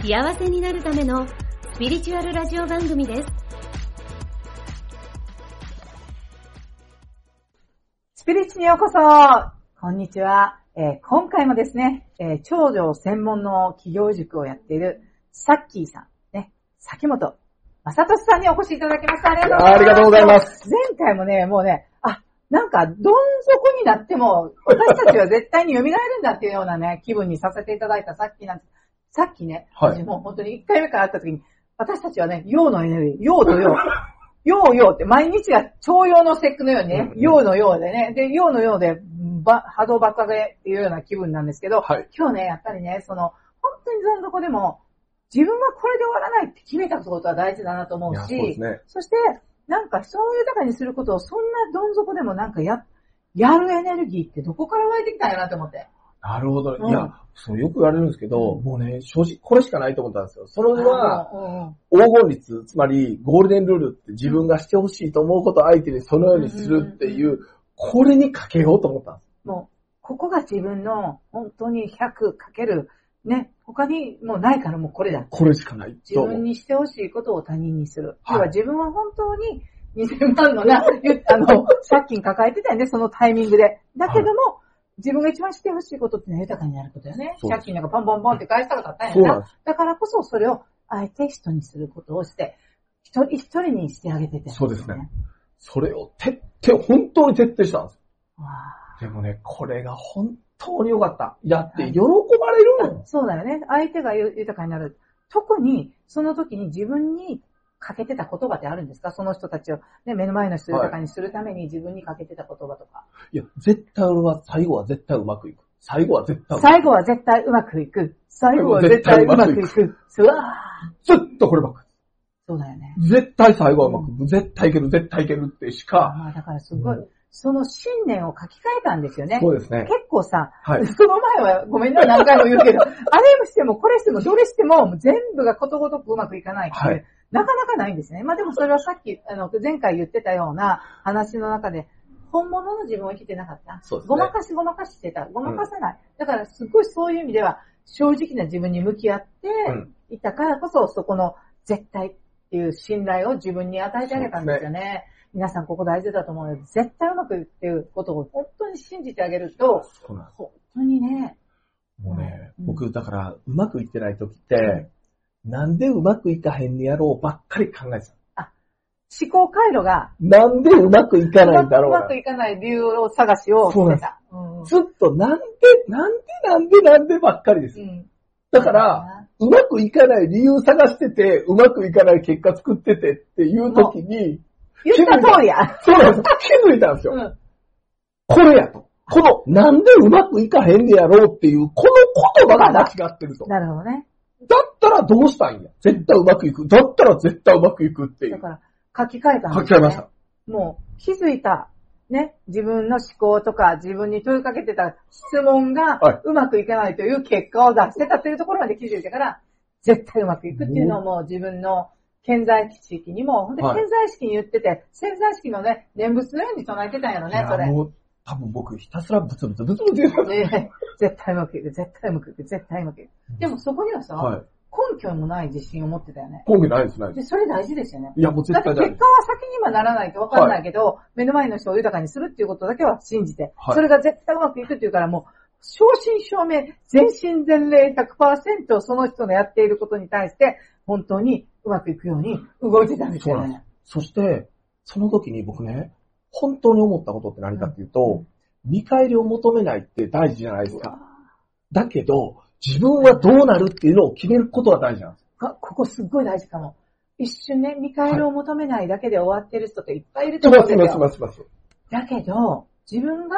幸せになるためのスピリチュアルラジオ番組です。スピリッチにようこそこんにちは、えー今回もですね、えー長女専門の企業塾をやっているサッキーさん、ね、崎本正俊さんにお越しいただきました。ありがとうございます。ありがとうございます。前回もね、もうね、あ、なんか、どん底になっても、私たちは絶対に蘇るんだっていうようなね、気分にさせていただいたさっきなんです。さっきね、はい私もう本当に1回目から会った時に、私たちはね、陽のエネルギー、陽と陽。陽陽って毎日が徴用の節句のようにね、うん陽の陽でね、で、陽の陽で、ば波動爆上げっていうような気分なんですけど、はい。今日ね、やっぱりね、その、本当にどん底でも、自分はこれで終わらないって決めたことは大事だなと思うし、そうね。そして、なんか人を豊かにすることをそんなどん底でもなんかや、やるエネルギーってどこから湧いてきたんやなと思って。なるほど。うんいや、そうよく言われるんですけど、もうね、正直これしかないと思ったんですよ。それは、黄金率、つまりゴールデンルールって自分がしてほしいと思うことを相手にそのようにするっていう、これにかけようと思ったんです。もう、ここが自分の本当に100かける、ね、他にもうないからもうこれだ。これしかない自。分にしてほしいことを他人にする。はい要は自分は本当に2000万のな、言あの、借金抱えてたよね、そのタイミングで。だけども、自分が一番してほしいことってのは豊かになることよね。借金なんかポンポンポンって返したかったんやな。だからこそそれをあえて人にすることをして、一人一人にしてあげてて。そうですね。それを徹底、本当に徹底したんです。わでもね、これが本当に良かった。やってはい喜ばれるあの。そうだよね。相手が豊かになる。特に、その時に自分にかけてた言葉ってあるんですか？その人たちを、ね、目の前の人を豊かにするために自分にかけてた言葉とか。いや、絶対俺は最後は絶対うまくいく。最後は絶対うまくいく最後は絶対うまくいく。最後は絶対うまくいく。うわーずっとこればっかそうだよね。り。絶対最後はうまくいく。絶対いける、絶対いけるってしか。まあだからすごい、その信念を書き換えたんですよね。そうですね。結構さ、はい。その前はごめんね、何回も言うけど、あれもしてもこれしてもどれしても全部がことごとくうまくいかないってはいなかなかないんですね。まあでもそれはさっき、あの、前回言ってたような話の中で、本物の自分を生きてなかった。そうですねごまかしごまかししてた。ごまかさない。だからすごいそういう意味では、正直な自分に向き合ってうんいたからこそ、そこの絶対っていう信頼を自分に与えてあげたんですよね。皆さんここ大事だと思うので、絶対うまくいくっていうことを本当に信じてあげると、本当にね、もうね、うん僕、だから、うまくいってない時って、なんでうまくいかへんねやろうばっかり考えてた。思考回路がなんでうまくいかないんだろうな？うまく。いかない理由を探しをしてた。うんずっとなんで、なんで、なんで、なんでばっかりですう。んだから、、うまくいかない理由探してて、うまくいかない結果作っててっていう時に、言った通りや。そうなんです。気づいたんですよ。うんこれやと。この、なんでうまくいかへんねやろうっていう、この言葉が間違ってると。なるほどね。だったらどうしたんや。絶対うまくいく。だったら絶対うまくいくっていう。だから、書き換えたん書ですよねき換えました。もう、気づいた、ね、自分の思考とか自分に問いかけてた質問がはいうまくいかないという結果を出してたっていうところまで気づいてから、絶対うまくいくっていうのをもう自分の健在地域にも、本当にはい健在意識に言ってて、潜在意識のね、念仏のように唱えてたんやろいね、それ。やもう、多分僕ひたすらブツブツブツブツ言ってた。ね 絶対うまくいく、絶対うまくいく、絶対うまくいく。でもそこにはさ、はい。根拠もない自信を持ってたよね。根拠ないです、ないでで、それ大事ですよね。す。いや、もうだって絶対ない結果は先にはならないと分かんないけど、目の前の人を豊かにするっていうことだけは信じて、はいそれが絶対うまくいくっていうからもう、正真正銘、全身全霊100%その人のやっていることに対して、本当にうまくいくように動いてたんですよねそうなんで。そして、その時に僕ね、本当に思ったことって何かっていうと、見返りを求めないって大事じゃないですか。だけど、自分はどうなるっていうのを決めることが大事なんです。あここすっごい大事かも。一瞬ね、見返りを求めないだけで終わってる人っていっぱいいると思うんでよ。ますますます。だけど、自分が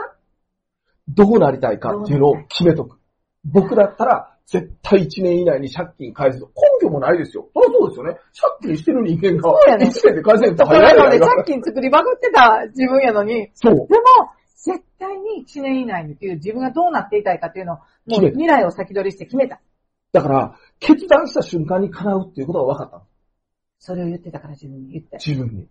どうなりたいかっていうのを決めとく。僕だったら、絶対1年以内に借金返すと。根拠もないですよ。そりゃそうですよね。借金してる人間がそうやね1年で返せるって早いやなので、借金作りまくってた自分やのに、そう。でも、絶対に1年以内にっていう自分がどうなっていたいかっていうのを、もう未来を先取りして決めた。だから、決断した瞬間に叶うっていうことが分かったの。それを言ってたから自分に言って。自分に。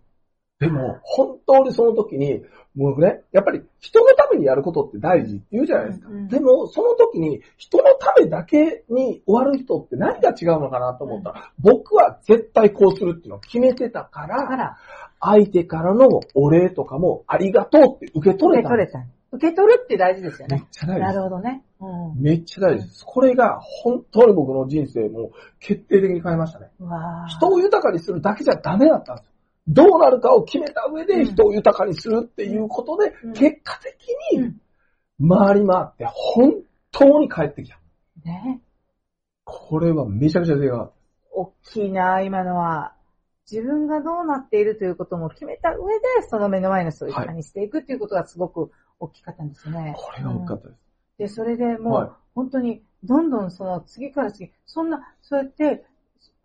でも、本当にその時に、もうね、やっぱり人のためにやることって大事って言うじゃないですか。うんうんでも、その時に人のためだけに終わる人って何が違うのかなと思ったら、僕は絶対こうするっていうのを決めてたか、らら、相手からのお礼とかもありがとうって受け取れた。受け取れた。受け取るって大事ですよめっね。ちゃ大事。なるほどね。うん。めっちゃ大事です。これが本当に僕の人生も決定的に変えましたね。人を豊かにするだけじゃダメだったんですよ。どうなるかを決めた上うんで人を豊かにするっていうことで、うん結果的にうん回り回って本当に帰ってきた。ね。これはめちゃくちゃでか大きいな、今のは。自分がどうなっているということも決めた上で、その目の前の人をいかにしていくっていうことがすごく大きかったんですよねった。。これが大きかったです。で、それでもう、はい本当に、どんどんその次から次、そんな、そうやって、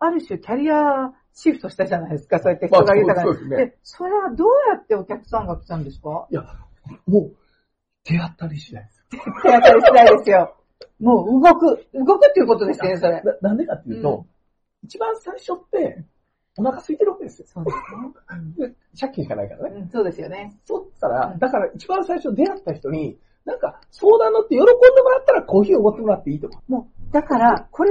ある種キャリアシフトしたじゃないですか、そうやって人が豊かに。ですねで、それはどうやってお客さんが来たんですか？いや、もう、出会ったりしないです。手当たり次第ですよ。もう動く、動くっていうことですよね、それ。ななんでかっていうと、一番最初って、お腹空いてるわけですよ。そうですね。で借金しかないからね。うん、うんそうですよね。そしたら、うんだから一番最初出会った人に、なんか相談乗って喜んでもらったらコーヒーをおごってもらっていいとか。もう、だから、これ、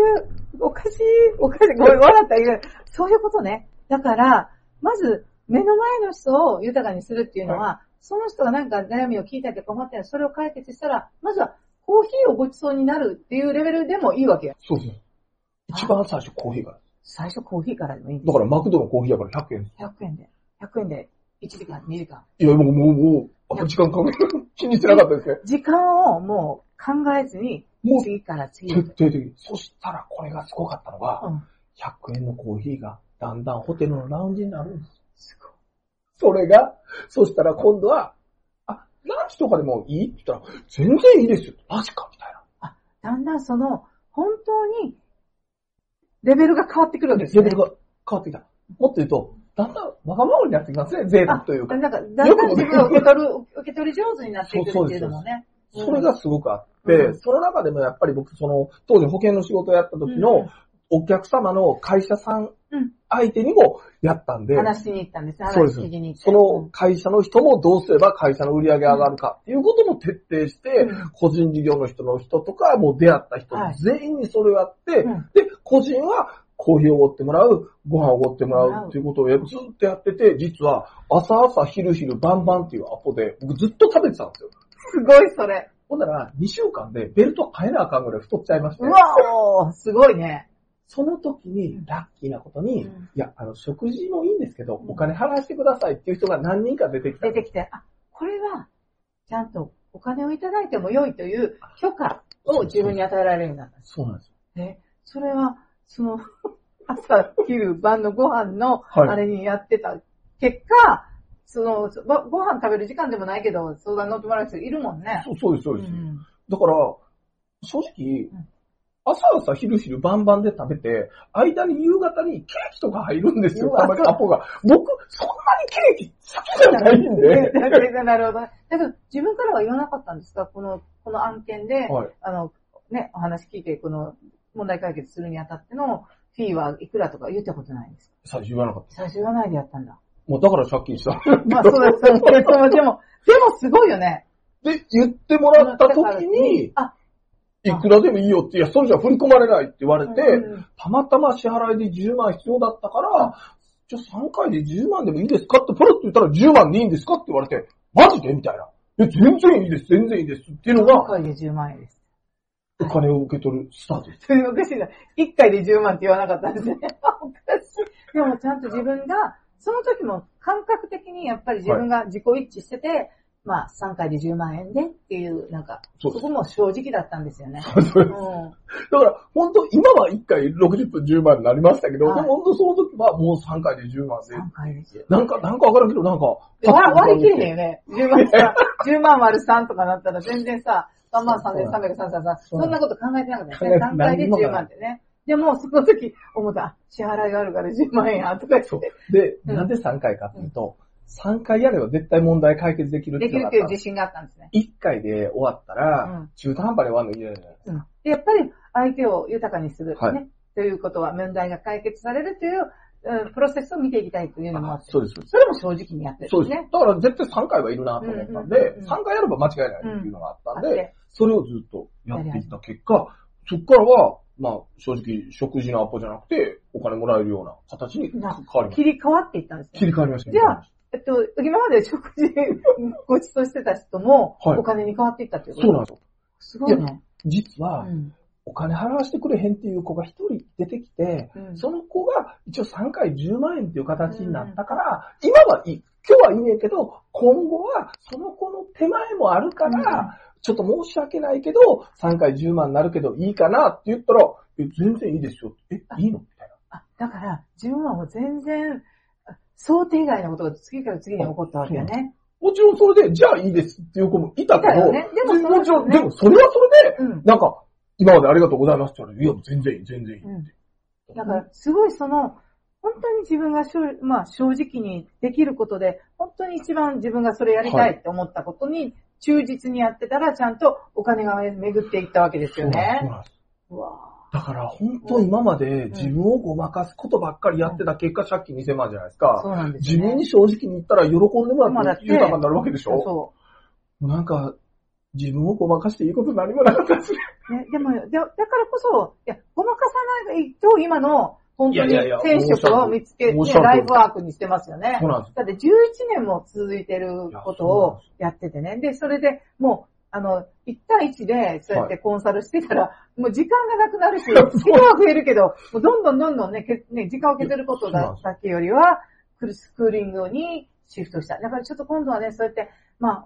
おかしい、おかしい、ごめん、笑ったらいいけどそういうことね。だから、まず、目の前の人を豊かにするっていうのは、その人がなんか悩みを聞いたりとか困っそれを解決したら、まずは、コーヒーをごちそうになるっていうレベルでもいいわけよ。そうそう。一番最初コーヒーから。最初コーヒーからでもいいだからマクドのコーヒーやから100円。100円で。100円で、1時間、2時間。いや、もう、もう、もう、あ時間考え気にしてなかったですね。時間をもう考えずに、もう次から次へ徹底的に。そしたらこれがすごかったのが、うん。100円のコーヒーがだんだんホテルのラウンジになるんです。すごい。それが、そしたら今度は、あ、ランチとかでもいいって言ったら、全然いいですよ。マジかみたいな。だんだんその、本当に、レベルが変わってくるわけですよね。レベルが変わってきた。もっと言うと、だんだんわがままになってきますね、贅沢というか。なんか、だんだん自分を受け取る、受け取り上手になっていくっていうのもね。それがすごくあっその中でもやっぱり僕、その、当時保険の仕事をやった時うんのお客様の会社さんうん。相手にもやったんで、話しに行ったんですね。そうです。話聞きに行って。その会社の人もどうすれば会社の売り上げ上がるかっていうことも徹底して、うん。個人事業の人の人とか、もう出会った人はい。全員にそれをやって、うん。で、個人はコーヒーをおごってもらう、ご飯をおごってもらうっていうことをやずっとやってて、実は朝朝昼昼晩晩っていうアポで僕ずっと食べてたんですよ。すごいそれ。ほんなら2週間でベルト変えなあかんぐらい太っちゃいましてう、わおすごいね。その時にラッキーなことに、うんいや、あの、食事もいいんですけど、うんお金払わせてくださいっていう人が何人か出てきた。出てきて、あ、これは、ちゃんとお金をいただいても良いという許可を自分に与えられるようになった。そうなんですよ。ね。それは、その、朝、昼、晩のご飯の、はいあれにやってた結果、その、ごご飯食べる時間でもないけど、相談乗ってもらう人いるもんね。そうそうです、そうです。んだから、正直うん、朝朝昼昼晩晩で食べて、間に夕方にケーキとか入るんですよ、たまにアポが。僕、そんなにケーキ好きじゃないんで。なるほどね。だけど、自分からは言わなかったんですか？この、この案件で、はい。あの、ね、お話聞いて、この問題解決するにあたってのフィーはいくらとか言ったことないんですか？最初言わなかった。最初言わないでやったんだ。もうだから借金した。まあ、そうです。でも、でも、すごいよね。で、言ってもらった時に、あ、いくらでもいいよって、いや、それじゃ振り込まれないって言われて、うんたまたま支払いで10万必要だったから、じゃあ3回で10万でもいいですかってポロッと言ったら10万でいいんですかって言われて、マジでみたいな。え、全然いいです、全然いいですっていうの1が、回で10万円です。お金を受け取るスタートです。おかしいな。1回で10万って言わなかったんですね。おかしい。でもちゃんと自分が、その時も感覚的にやっぱり自分が自己一致してて、まあ3回で10万円でっていう、なんか、そこも正直だったんですよね。そうですうん。だから、本当今は1回60分10万になりましたけど、はいでも本当その時はもう3回で10万で。3回で10なんか、なんかわからんけど、なんか、割割り切れへんよね。10万さ、10万割る3とかなったら全然さ、3万3333そんなこと考えてなかったね。段階で何にも10万ってね。でも、その時思った、あ支払いがあるから10万円や、とか言そうって。。で、うんなんで3回かっていうと、3回やれば絶対問題解決できるってできるっていう自信があったんですね。1回で終わったら、うん中途半端で終わるの嫌じゃないですか。うんでやっぱり相手を豊かにする、はいね。ということは、問題が解決されるという、うんプロセスを見ていきたいというのもあって、そうです。それも正直にやってるそうです。だから絶対3回はいるなと思ったんうんうんでうんう、ん3回やれば間違いないっていうのがあったんで、それをずっとやっていった結果、そこからは、まあ、正直、食事のアポじゃなくて、お金もらえるような形に変わりました。切り替わっていったんですね。切り替わりました。じゃあ、えっと、今まで食事ごちそうしてた人も、はいお金に変わっていったっていうこと？そうなんですよ。すごいね。実は、うんお金払わしてくれへんっていう子が一人出てきて、うんその子が一応3回10万円っていう形になったから、今はいい。今日はいいねんけど、今後はその子の手前もあるから、ちょっと申し訳ないけど、3回10万になるけどいいかなって言ったら、え、全然いいですよ。え、いいの？みたいな。あ、だから、自分はもう全然、あ想定外のことが次から次に起こったわけよね。もちろんそれで、じゃあいいですっていう子もいたけど、ねでもそのもちろん、ねでもそれはそれで、うん。なんか、今までありがとうございますって言われて、いや、全然いい、全然いいって。うんだから、すごいその、本当に自分が正,、まあ、正直にできることで、本当に一番自分がそれやりたいって思ったことに忠実にやってたら、ちゃんとお金が巡っていったわけですよそうなんですそうね。なんですうわだから本当今まで自分をごまかすことばっかりやってた結果借金2000万じゃないですぁか。そうなんですよね。自分に正直に言ったら喜んでもらって豊かになるわけでしょそもうなんか、自分をごまかしていいこと何もなかったですね。う。ね、でも、でだからこそ、いや、ごまかさないと今の、本当にいやいやいや転職を見つけ、ね申し訳ないライフワークにしてますよねそう。なんです。だって11年も続いてることをやっててね。で、それでもう、あの、1対1でそうやってコンサルしてたら、もう時間がなくなるし、そう人は増えるけど、もうどんどんどんどんね、けね時間を削ることだだけよりは、クルスクーリングにシフトした。だからちょっと今度はね、そうやって、まあ、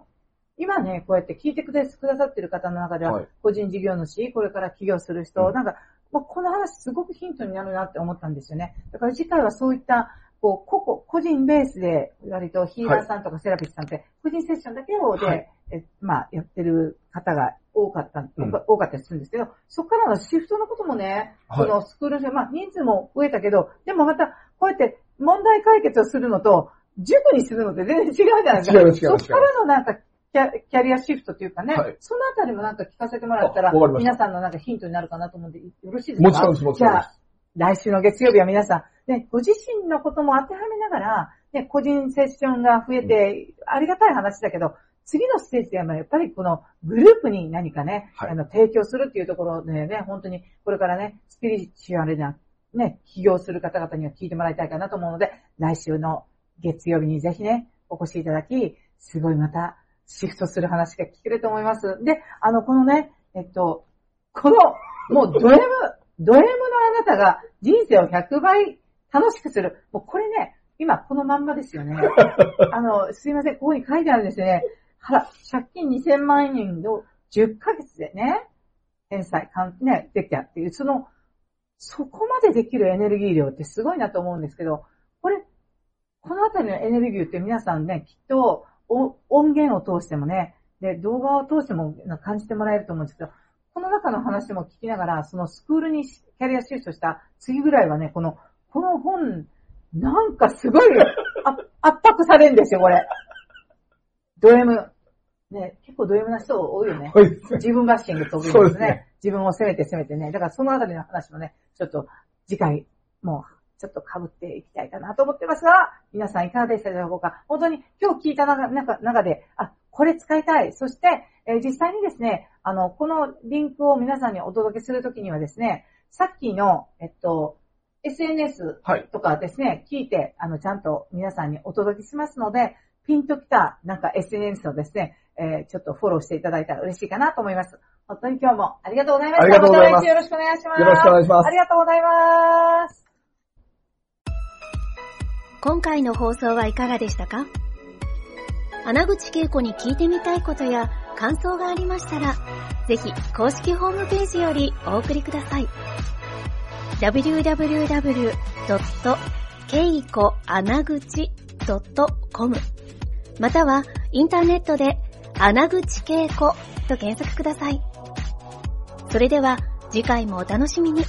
今ね、こうやって聞いてくだくださってる方の中では、はい個人事業主、これから起業する人、うんなんか、まあ、この話すごくヒントになるなって思ったんですよね。だから次回はそういった、こう、個々、個人ベースで、割とヒーラーさんとかセラピストさんって、個人セッションだけをで、はい。えまあ、やってる方が多かった、うん。多かったりするんですけど、そこからのシフトのこともね、はい。このスクールで、まあ、人数も増えたけど、でもまた、こうやって問題解決をするのと、塾にするのって全然違うじゃないですか。違う違う違うそこからのなんか、キャキャリアシフトというかね、はい。そのあたりもなんか聞かせてもらったらあわかり、ました。皆さんのなんかヒントになるかなと思うんで、よろしいですか？もちろんです、もちろんです。じゃあ、来週の月曜日は皆さん、ね、ご自身のことも当てはめながら、ね、個人セッションが増えて、ありがたい話だけど、次のステージではやっぱりこのグループに何かね、はい。あの、提供するっていうところでね、本当にこれからね、スピリチュアルな、ね、起業する方々には聞いてもらいたいかなと思うので、来週の月曜日にぜひね、お越しいただき、すごいまたシフトする話が聞けると思います。で、あの、このね、えっと、この、もうド M、ド M のあなたが人生を100倍楽しくする。もうこれね、今このまんまですよね。あの、すいません、ここに書いてあるんですよね。はら、借金2000万円の10ヶ月でね、返済、かんね、できたっていう、その、そこまでできるエネルギー量ってすごいなと思うんですけど、これ、このあたりのエネルギーって皆さんね、きっとお音源を通してもね、で、動画を通しても感じてもらえると思うんですけど、この中の話も聞きながら、そのスクールにキャリアシフトした次ぐらいはね、この、この本、なんかすごいあ圧迫されるんですよ、これ。ド M。ね、結構ド M な人多いよね。はい自分バッシング得意でねそうですすね。自分を責めて責めてね。だからそのあたりの話もね、ちょっと次回、もうちょっと被っていきたいかなと思ってますが、皆さんいかがでしたでしょうか？本当に今日聞いた中で、あ、これ使いたい。そして、えー実際にですね、あの、このリンクを皆さんにお届けするときにはですね、さっきの、えっと、SNS はい。とかですね、聞いて、あの、ちゃんと皆さんにお届けしますので、ピンときた、なんか SNS をですね、えーちょっとフォローしていただいたら嬉しいかなと思います。本当に今日もありがとうございました。ありがとうございますた来週よろしくお願いします。よろしくお願いしますありがとうございます。今回の放送はいかがでしたか？穴口恵子に聞いてみたいことや感想がありましたら、ぜひ公式ホームページよりお送りください。www.keikoanaguchi.com またはインターネットで穴口恵子と検索ください。それでは次回もお楽しみに。